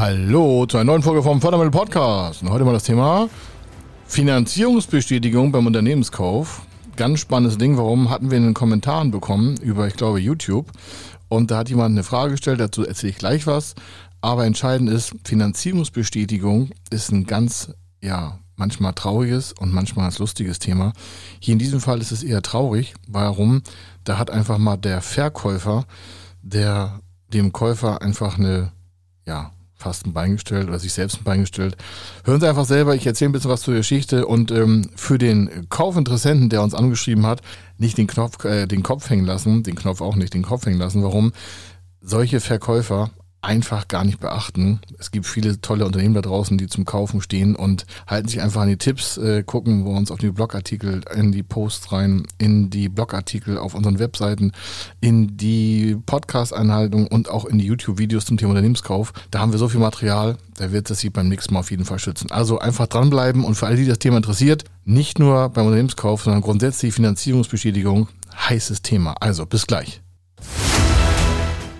Hallo zu einer neuen Folge vom Fördermittel Podcast. Und heute mal das Thema Finanzierungsbestätigung beim Unternehmenskauf. Ganz spannendes Ding. Warum hatten wir in den Kommentaren bekommen über, ich glaube, YouTube. Und da hat jemand eine Frage gestellt, dazu erzähle ich gleich was. Aber entscheidend ist, Finanzierungsbestätigung ist ein ganz, ja, manchmal trauriges und manchmal ein lustiges Thema. Hier in diesem Fall ist es eher traurig. Warum? Da hat einfach mal der Verkäufer, der dem Käufer einfach eine, ja, fast ein Bein gestellt oder sich selbst ein Bein gestellt. Hören Sie einfach selber, ich erzähle ein bisschen was zur Geschichte und ähm, für den Kaufinteressenten, der uns angeschrieben hat, nicht den Knopf, äh, den Kopf hängen lassen, den Knopf auch nicht, den Kopf hängen lassen. Warum? Solche Verkäufer einfach gar nicht beachten. Es gibt viele tolle Unternehmen da draußen, die zum Kaufen stehen und halten sich einfach an die Tipps, äh, gucken wir uns auf die Blogartikel, in die Posts rein, in die Blogartikel auf unseren Webseiten, in die Podcast-Einhaltung und auch in die YouTube-Videos zum Thema Unternehmenskauf. Da haben wir so viel Material, da wird es Sie beim nächsten Mal auf jeden Fall schützen. Also einfach dranbleiben und für alle, die das Thema interessiert, nicht nur beim Unternehmenskauf, sondern grundsätzlich Finanzierungsbestätigung, heißes Thema. Also bis gleich.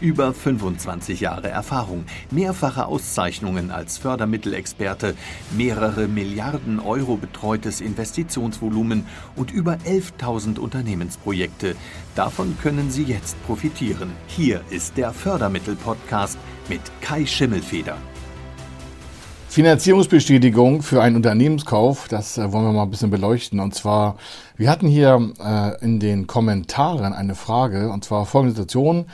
Über 25 Jahre Erfahrung, mehrfache Auszeichnungen als Fördermittelexperte, mehrere Milliarden Euro betreutes Investitionsvolumen und über 11.000 Unternehmensprojekte. Davon können Sie jetzt profitieren. Hier ist der Fördermittel-Podcast mit Kai Schimmelfeder. Finanzierungsbestätigung für einen Unternehmenskauf, das äh, wollen wir mal ein bisschen beleuchten. Und zwar, wir hatten hier äh, in den Kommentaren eine Frage, und zwar folgende Situation.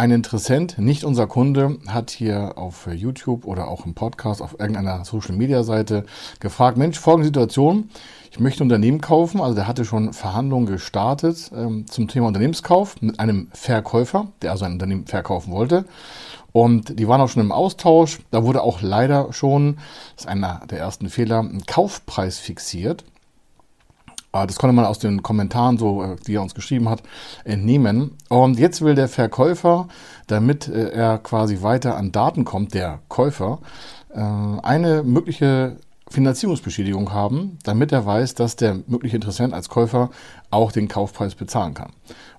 Ein Interessent, nicht unser Kunde, hat hier auf YouTube oder auch im Podcast auf irgendeiner Social Media Seite gefragt, Mensch, folgende Situation, ich möchte Unternehmen kaufen, also der hatte schon Verhandlungen gestartet ähm, zum Thema Unternehmenskauf mit einem Verkäufer, der also ein Unternehmen verkaufen wollte. Und die waren auch schon im Austausch. Da wurde auch leider schon, das ist einer der ersten Fehler, ein Kaufpreis fixiert. Ah, das konnte man aus den Kommentaren, so, äh, die er uns geschrieben hat, entnehmen. Und jetzt will der Verkäufer, damit äh, er quasi weiter an Daten kommt, der Käufer, äh, eine mögliche Finanzierungsbeschädigung haben, damit er weiß, dass der mögliche Interessent als Käufer auch den Kaufpreis bezahlen kann.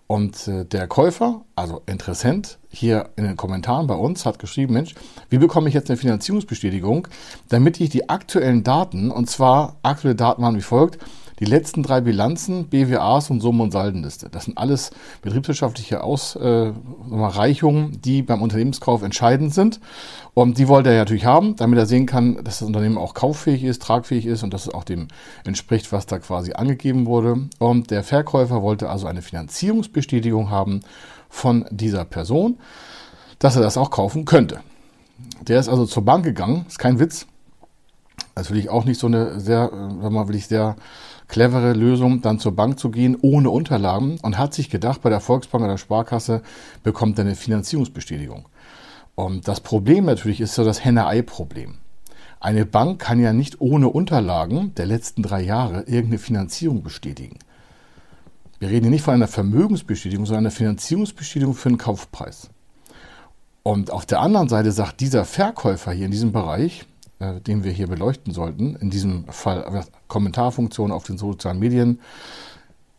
Und der Käufer, also Interessent, hier in den Kommentaren bei uns hat geschrieben, Mensch, wie bekomme ich jetzt eine Finanzierungsbestätigung, damit ich die aktuellen Daten, und zwar aktuelle Daten waren wie folgt, die letzten drei Bilanzen, BWAs und Summen- und Saldenliste, das sind alles betriebswirtschaftliche Ausreichungen, äh, die beim Unternehmenskauf entscheidend sind. Und die wollte er natürlich haben, damit er sehen kann, dass das Unternehmen auch kauffähig ist, tragfähig ist und dass es auch dem entspricht, was da quasi angegeben wurde. Und der Verkäufer wollte also eine Finanzierungsbestätigung haben von dieser Person, dass er das auch kaufen könnte. Der ist also zur Bank gegangen, ist kein Witz. Natürlich auch nicht so eine sehr, äh, sag mal, will ich sehr clevere Lösung, dann zur Bank zu gehen ohne Unterlagen und hat sich gedacht, bei der Volksbank oder der Sparkasse bekommt er eine Finanzierungsbestätigung. Und das Problem natürlich ist so das Henne-Ei-Problem. Eine Bank kann ja nicht ohne Unterlagen der letzten drei Jahre irgendeine Finanzierung bestätigen. Wir reden hier nicht von einer Vermögensbestätigung, sondern einer Finanzierungsbestätigung für einen Kaufpreis. Und auf der anderen Seite sagt dieser Verkäufer hier in diesem Bereich, äh, den wir hier beleuchten sollten, in diesem Fall Kommentarfunktion auf den sozialen Medien,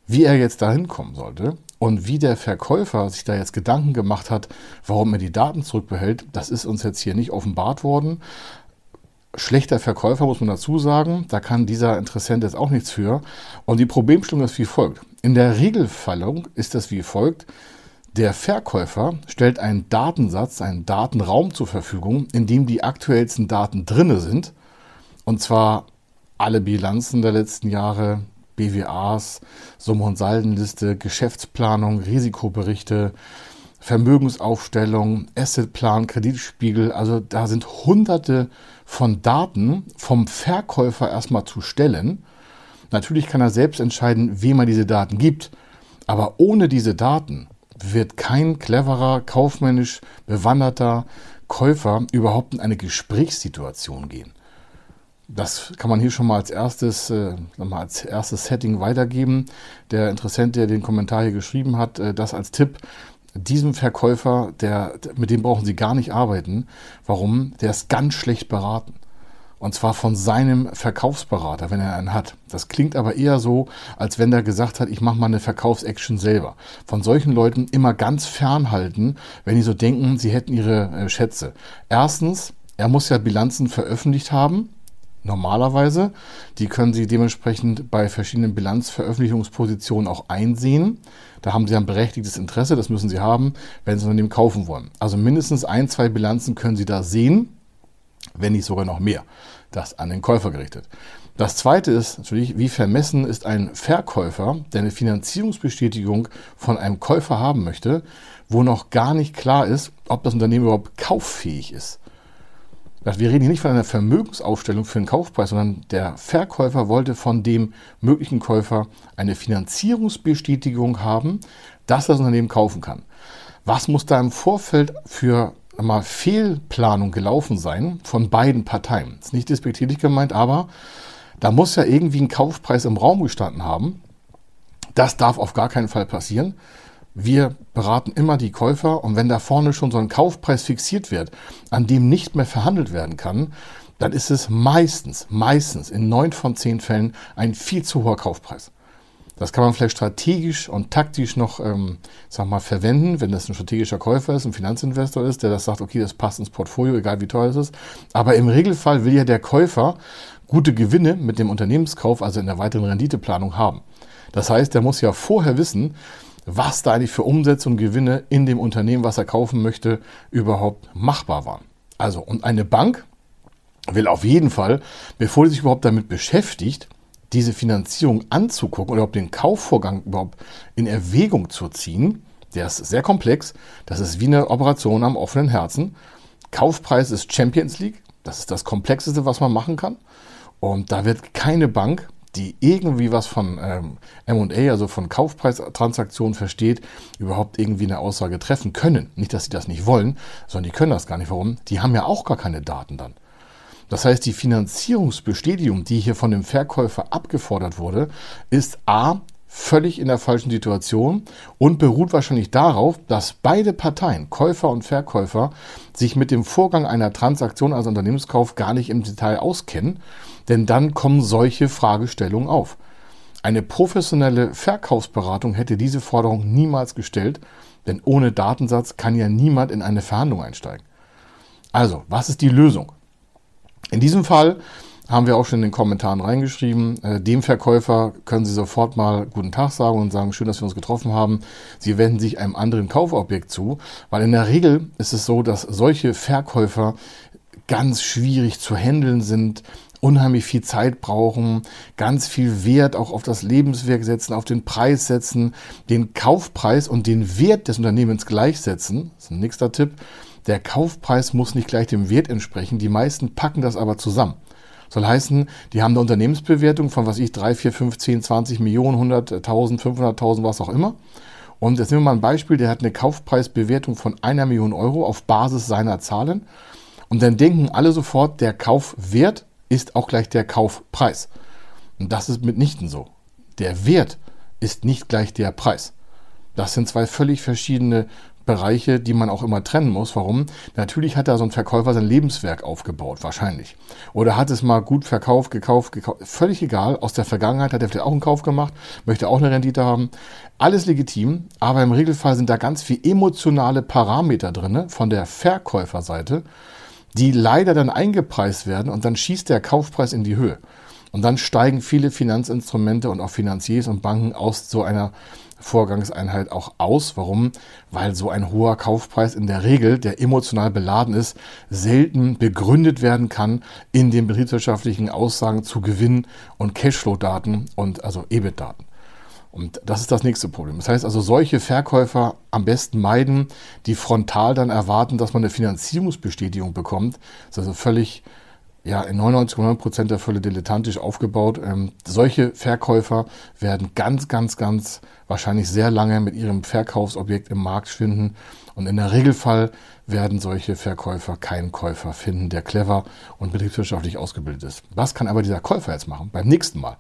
wie er jetzt dahin kommen sollte und wie der Verkäufer sich da jetzt Gedanken gemacht hat, warum er die Daten zurückbehält, das ist uns jetzt hier nicht offenbart worden. Schlechter Verkäufer muss man dazu sagen, da kann dieser Interessent jetzt auch nichts für. Und die Problemstellung ist wie folgt. In der Regelfallung ist das wie folgt. Der Verkäufer stellt einen Datensatz, einen Datenraum zur Verfügung, in dem die aktuellsten Daten drinne sind. Und zwar alle Bilanzen der letzten Jahre, BWAs, Summe- und Saldenliste, Geschäftsplanung, Risikoberichte, Vermögensaufstellung, Assetplan, Kreditspiegel. Also da sind hunderte von Daten vom Verkäufer erstmal zu stellen. Natürlich kann er selbst entscheiden, wem er diese Daten gibt. Aber ohne diese Daten wird kein cleverer, kaufmännisch bewanderter Käufer überhaupt in eine Gesprächssituation gehen. Das kann man hier schon mal als erstes, äh, mal als erstes Setting weitergeben. Der Interessent, der den Kommentar hier geschrieben hat, äh, das als Tipp. Diesem Verkäufer, der, mit dem brauchen Sie gar nicht arbeiten. Warum? Der ist ganz schlecht beraten. Und zwar von seinem Verkaufsberater, wenn er einen hat. Das klingt aber eher so, als wenn der gesagt hat, ich mache mal eine Verkaufsaction selber. Von solchen Leuten immer ganz fernhalten, wenn die so denken, sie hätten ihre äh, Schätze. Erstens, er muss ja Bilanzen veröffentlicht haben, normalerweise. Die können Sie dementsprechend bei verschiedenen Bilanzveröffentlichungspositionen auch einsehen. Da haben Sie ein berechtigtes Interesse, das müssen Sie haben, wenn Sie ein Unternehmen kaufen wollen. Also mindestens ein, zwei Bilanzen können Sie da sehen wenn nicht sogar noch mehr. Das an den Käufer gerichtet. Das zweite ist natürlich, wie vermessen ist ein Verkäufer, der eine Finanzierungsbestätigung von einem Käufer haben möchte, wo noch gar nicht klar ist, ob das Unternehmen überhaupt kauffähig ist. Wir reden hier nicht von einer Vermögensaufstellung für den Kaufpreis, sondern der Verkäufer wollte von dem möglichen Käufer eine Finanzierungsbestätigung haben, dass das Unternehmen kaufen kann. Was muss da im Vorfeld für mal Fehlplanung gelaufen sein von beiden Parteien. Ist nicht despektierlich gemeint, aber da muss ja irgendwie ein Kaufpreis im Raum gestanden haben. Das darf auf gar keinen Fall passieren. Wir beraten immer die Käufer und wenn da vorne schon so ein Kaufpreis fixiert wird, an dem nicht mehr verhandelt werden kann, dann ist es meistens, meistens in neun von zehn Fällen ein viel zu hoher Kaufpreis. Das kann man vielleicht strategisch und taktisch noch, ähm, sag mal, verwenden, wenn das ein strategischer Käufer ist, ein Finanzinvestor ist, der das sagt, okay, das passt ins Portfolio, egal wie teuer es ist. Aber im Regelfall will ja der Käufer gute Gewinne mit dem Unternehmenskauf, also in der weiteren Renditeplanung haben. Das heißt, der muss ja vorher wissen, was da eigentlich für Umsätze und Gewinne in dem Unternehmen, was er kaufen möchte, überhaupt machbar waren. Also, und eine Bank will auf jeden Fall, bevor sie sich überhaupt damit beschäftigt, diese Finanzierung anzugucken oder ob den Kaufvorgang überhaupt in Erwägung zu ziehen, der ist sehr komplex. Das ist wie eine Operation am offenen Herzen. Kaufpreis ist Champions League. Das ist das Komplexeste, was man machen kann. Und da wird keine Bank, die irgendwie was von ähm, MA, also von Kaufpreistransaktionen versteht, überhaupt irgendwie eine Aussage treffen können. Nicht, dass sie das nicht wollen, sondern die können das gar nicht. Warum? Die haben ja auch gar keine Daten dann. Das heißt, die Finanzierungsbestätigung, die hier von dem Verkäufer abgefordert wurde, ist A völlig in der falschen Situation und beruht wahrscheinlich darauf, dass beide Parteien, Käufer und Verkäufer, sich mit dem Vorgang einer Transaktion, also Unternehmenskauf, gar nicht im Detail auskennen, denn dann kommen solche Fragestellungen auf. Eine professionelle Verkaufsberatung hätte diese Forderung niemals gestellt, denn ohne Datensatz kann ja niemand in eine Verhandlung einsteigen. Also, was ist die Lösung? In diesem Fall haben wir auch schon in den Kommentaren reingeschrieben. Äh, dem Verkäufer können Sie sofort mal guten Tag sagen und sagen, schön, dass wir uns getroffen haben. Sie wenden sich einem anderen Kaufobjekt zu, weil in der Regel ist es so, dass solche Verkäufer ganz schwierig zu handeln sind, unheimlich viel Zeit brauchen, ganz viel Wert auch auf das Lebenswerk setzen, auf den Preis setzen, den Kaufpreis und den Wert des Unternehmens gleichsetzen. Das ist ein nächster Tipp. Der Kaufpreis muss nicht gleich dem Wert entsprechen. Die meisten packen das aber zusammen. Soll heißen, die haben eine Unternehmensbewertung von, was ich, 3, 4, 5, 10, 20 Millionen, 100.000, 500.000, was auch immer. Und jetzt nehmen wir mal ein Beispiel, der hat eine Kaufpreisbewertung von einer Million Euro auf Basis seiner Zahlen. Und dann denken alle sofort, der Kaufwert ist auch gleich der Kaufpreis. Und das ist mitnichten so. Der Wert ist nicht gleich der Preis. Das sind zwei völlig verschiedene Bereiche, die man auch immer trennen muss. Warum? Natürlich hat da so ein Verkäufer sein Lebenswerk aufgebaut, wahrscheinlich. Oder hat es mal gut verkauft, gekauft, gekauft. Völlig egal. Aus der Vergangenheit hat er vielleicht auch einen Kauf gemacht, möchte auch eine Rendite haben. Alles legitim, aber im Regelfall sind da ganz viel emotionale Parameter drin von der Verkäuferseite, die leider dann eingepreist werden und dann schießt der Kaufpreis in die Höhe. Und dann steigen viele Finanzinstrumente und auch Finanziers und Banken aus so einer Vorgangseinheit auch aus. Warum? Weil so ein hoher Kaufpreis in der Regel, der emotional beladen ist, selten begründet werden kann in den betriebswirtschaftlichen Aussagen zu Gewinn- und Cashflow-Daten und also EBIT-Daten. Und das ist das nächste Problem. Das heißt also, solche Verkäufer am besten meiden, die frontal dann erwarten, dass man eine Finanzierungsbestätigung bekommt. Das ist also völlig ja in 99,9% der Fälle dilettantisch aufgebaut. Ähm, solche Verkäufer werden ganz, ganz, ganz wahrscheinlich sehr lange mit ihrem Verkaufsobjekt im Markt schwinden. Und in der Regelfall werden solche Verkäufer keinen Käufer finden, der clever und betriebswirtschaftlich ausgebildet ist. Was kann aber dieser Käufer jetzt machen? Beim nächsten Mal.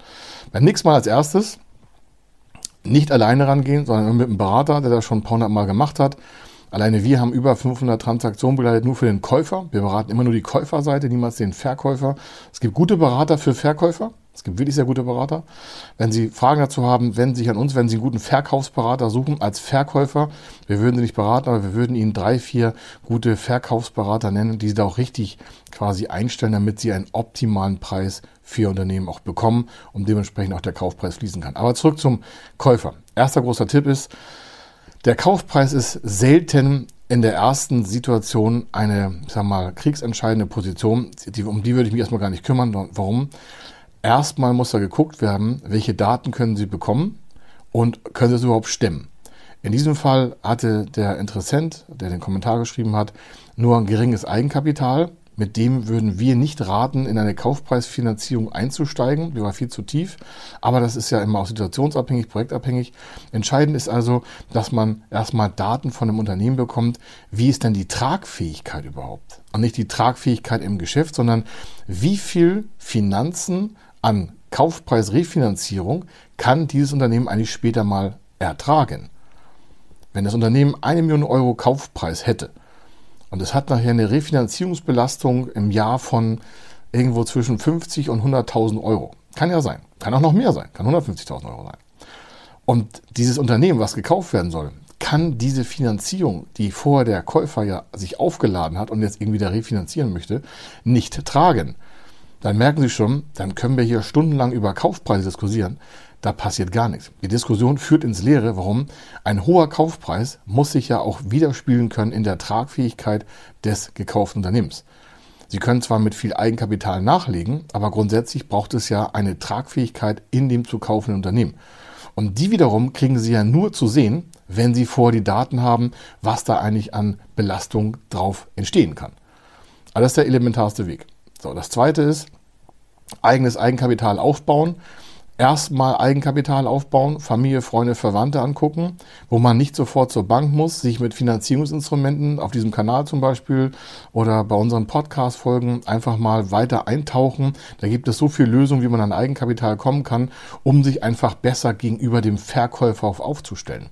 Beim nächsten Mal als erstes nicht alleine rangehen, sondern mit einem Berater, der das schon ein paar hundert Mal gemacht hat Alleine wir haben über 500 Transaktionen begleitet, nur für den Käufer. Wir beraten immer nur die Käuferseite, niemals den Verkäufer. Es gibt gute Berater für Verkäufer. Es gibt wirklich sehr gute Berater. Wenn Sie Fragen dazu haben, wenden Sie sich an uns, wenn Sie einen guten Verkaufsberater suchen als Verkäufer. Wir würden Sie nicht beraten, aber wir würden Ihnen drei, vier gute Verkaufsberater nennen, die Sie da auch richtig quasi einstellen, damit Sie einen optimalen Preis für Ihr Unternehmen auch bekommen und dementsprechend auch der Kaufpreis fließen kann. Aber zurück zum Käufer. Erster großer Tipp ist, der Kaufpreis ist selten in der ersten Situation eine, ich sag mal, kriegsentscheidende Position. Die, um die würde ich mich erstmal gar nicht kümmern. Warum? Erstmal muss da geguckt werden, welche Daten können Sie bekommen und können Sie es überhaupt stemmen. In diesem Fall hatte der Interessent, der den Kommentar geschrieben hat, nur ein geringes Eigenkapital mit dem würden wir nicht raten, in eine Kaufpreisfinanzierung einzusteigen. Die war viel zu tief. Aber das ist ja immer auch situationsabhängig, projektabhängig. Entscheidend ist also, dass man erstmal Daten von einem Unternehmen bekommt. Wie ist denn die Tragfähigkeit überhaupt? Und nicht die Tragfähigkeit im Geschäft, sondern wie viel Finanzen an Kaufpreisrefinanzierung kann dieses Unternehmen eigentlich später mal ertragen? Wenn das Unternehmen eine Million Euro Kaufpreis hätte, und es hat nachher eine Refinanzierungsbelastung im Jahr von irgendwo zwischen 50 und 100.000 Euro. Kann ja sein. Kann auch noch mehr sein. Kann 150.000 Euro sein. Und dieses Unternehmen, was gekauft werden soll, kann diese Finanzierung, die vorher der Käufer ja sich aufgeladen hat und jetzt irgendwie da refinanzieren möchte, nicht tragen. Dann merken Sie schon, dann können wir hier stundenlang über Kaufpreise diskutieren da passiert gar nichts. Die Diskussion führt ins Leere. Warum? Ein hoher Kaufpreis muss sich ja auch widerspiegeln können in der Tragfähigkeit des gekauften Unternehmens. Sie können zwar mit viel Eigenkapital nachlegen, aber grundsätzlich braucht es ja eine Tragfähigkeit in dem zu kaufenden Unternehmen. Und die wiederum kriegen Sie ja nur zu sehen, wenn Sie vor die Daten haben, was da eigentlich an Belastung drauf entstehen kann. Aber das ist der elementarste Weg. So, das zweite ist, eigenes Eigenkapital aufbauen erstmal Eigenkapital aufbauen, Familie, Freunde, Verwandte angucken, wo man nicht sofort zur Bank muss, sich mit Finanzierungsinstrumenten auf diesem Kanal zum Beispiel oder bei unseren Podcast-Folgen einfach mal weiter eintauchen. Da gibt es so viele Lösungen, wie man an Eigenkapital kommen kann, um sich einfach besser gegenüber dem Verkäufer aufzustellen.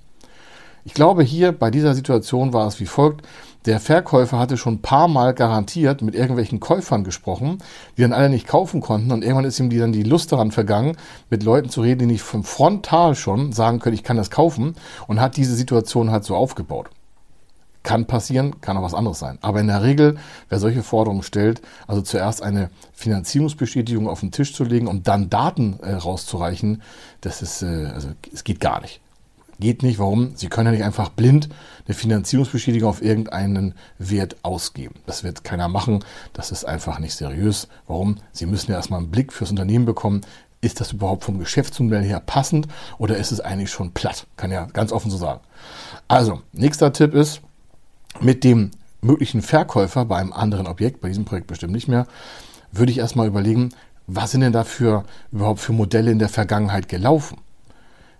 Ich glaube, hier bei dieser Situation war es wie folgt. Der Verkäufer hatte schon ein paar Mal garantiert mit irgendwelchen Käufern gesprochen, die dann alle nicht kaufen konnten und irgendwann ist ihm die dann die Lust daran vergangen, mit Leuten zu reden, die nicht vom Frontal schon sagen können, ich kann das kaufen und hat diese Situation halt so aufgebaut. Kann passieren, kann auch was anderes sein. Aber in der Regel, wer solche Forderungen stellt, also zuerst eine Finanzierungsbestätigung auf den Tisch zu legen und dann Daten äh, rauszureichen, das ist, äh, also es geht gar nicht. Geht nicht. Warum? Sie können ja nicht einfach blind eine Finanzierungsbestätigung auf irgendeinen Wert ausgeben. Das wird keiner machen. Das ist einfach nicht seriös. Warum? Sie müssen ja erstmal einen Blick fürs Unternehmen bekommen. Ist das überhaupt vom Geschäftsmodell her passend oder ist es eigentlich schon platt? Kann ja ganz offen so sagen. Also, nächster Tipp ist, mit dem möglichen Verkäufer bei einem anderen Objekt, bei diesem Projekt bestimmt nicht mehr, würde ich erstmal überlegen, was sind denn da für, überhaupt für Modelle in der Vergangenheit gelaufen?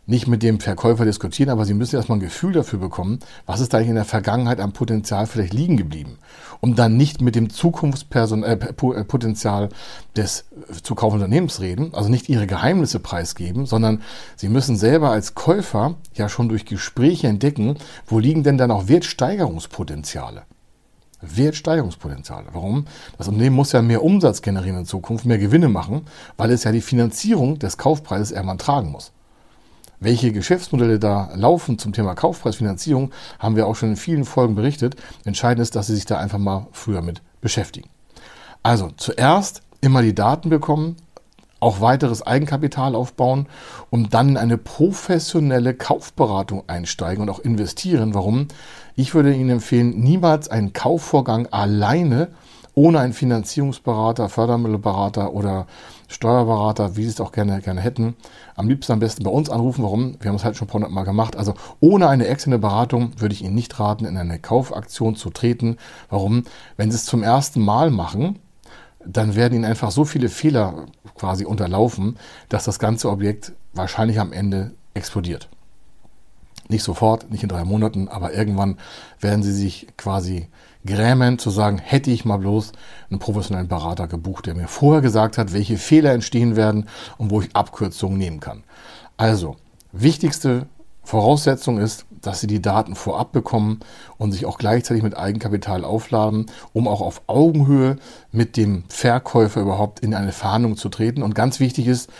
Nicht mit dem Verkäufer diskutieren, aber Sie müssen erstmal ein Gefühl dafür bekommen, was ist da eigentlich in der Vergangenheit am Potenzial vielleicht liegen geblieben. Um dann nicht mit dem Zukunftspotenzial äh, des zu kaufenden Unternehmens reden, also nicht Ihre Geheimnisse preisgeben, sondern Sie müssen selber als Käufer ja schon durch Gespräche entdecken, wo liegen denn dann auch Wertsteigerungspotenziale. Wertsteigerungspotenziale. Warum? Das Unternehmen muss ja mehr Umsatz generieren in Zukunft, mehr Gewinne machen, weil es ja die Finanzierung des Kaufpreises irgendwann tragen muss. Welche Geschäftsmodelle da laufen zum Thema Kaufpreisfinanzierung, haben wir auch schon in vielen Folgen berichtet. Entscheidend ist, dass Sie sich da einfach mal früher mit beschäftigen. Also zuerst immer die Daten bekommen, auch weiteres Eigenkapital aufbauen und dann in eine professionelle Kaufberatung einsteigen und auch investieren. Warum? Ich würde Ihnen empfehlen, niemals einen Kaufvorgang alleine ohne einen Finanzierungsberater, Fördermittelberater oder Steuerberater, wie Sie es auch gerne, gerne hätten, am liebsten am besten bei uns anrufen. Warum? Wir haben es halt schon ein paar Mal gemacht. Also ohne eine externe Beratung würde ich Ihnen nicht raten, in eine Kaufaktion zu treten. Warum? Wenn Sie es zum ersten Mal machen, dann werden ihnen einfach so viele Fehler quasi unterlaufen, dass das ganze Objekt wahrscheinlich am Ende explodiert. Nicht sofort, nicht in drei Monaten, aber irgendwann werden sie sich quasi grämen zu sagen, hätte ich mal bloß einen professionellen Berater gebucht, der mir vorher gesagt hat, welche Fehler entstehen werden und wo ich Abkürzungen nehmen kann. Also, wichtigste Voraussetzung ist, dass Sie die Daten vorab bekommen und sich auch gleichzeitig mit Eigenkapital aufladen, um auch auf Augenhöhe mit dem Verkäufer überhaupt in eine Verhandlung zu treten. Und ganz wichtig ist,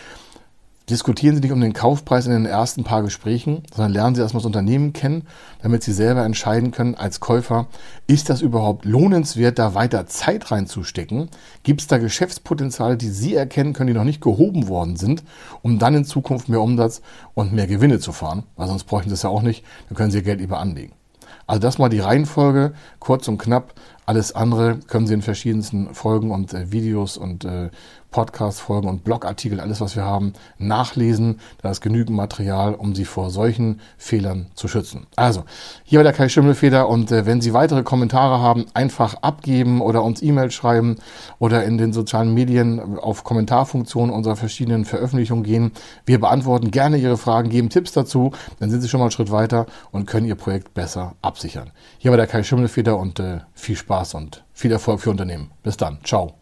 Diskutieren Sie nicht um den Kaufpreis in den ersten paar Gesprächen, sondern lernen Sie erstmal das Unternehmen kennen, damit Sie selber entscheiden können als Käufer, ist das überhaupt lohnenswert, da weiter Zeit reinzustecken? Gibt es da Geschäftspotenziale, die Sie erkennen können, die noch nicht gehoben worden sind, um dann in Zukunft mehr Umsatz und mehr Gewinne zu fahren? Weil sonst bräuchten Sie es ja auch nicht, dann können Sie Ihr Geld lieber anlegen. Also das mal die Reihenfolge, kurz und knapp. Alles andere können Sie in verschiedensten Folgen und äh, Videos und äh, Podcast-Folgen und Blogartikel, alles was wir haben, nachlesen. Da ist genügend Material, um Sie vor solchen Fehlern zu schützen. Also, hier war der Kai Schimmelfeder und äh, wenn Sie weitere Kommentare haben, einfach abgeben oder uns E-Mail schreiben oder in den sozialen Medien auf Kommentarfunktionen unserer verschiedenen Veröffentlichungen gehen. Wir beantworten gerne Ihre Fragen, geben Tipps dazu, dann sind Sie schon mal einen Schritt weiter und können Ihr Projekt besser absichern. Hier war der Kai Schimmelfeder und äh, viel Spaß Spaß und viel Erfolg für Unternehmen. Bis dann. Ciao.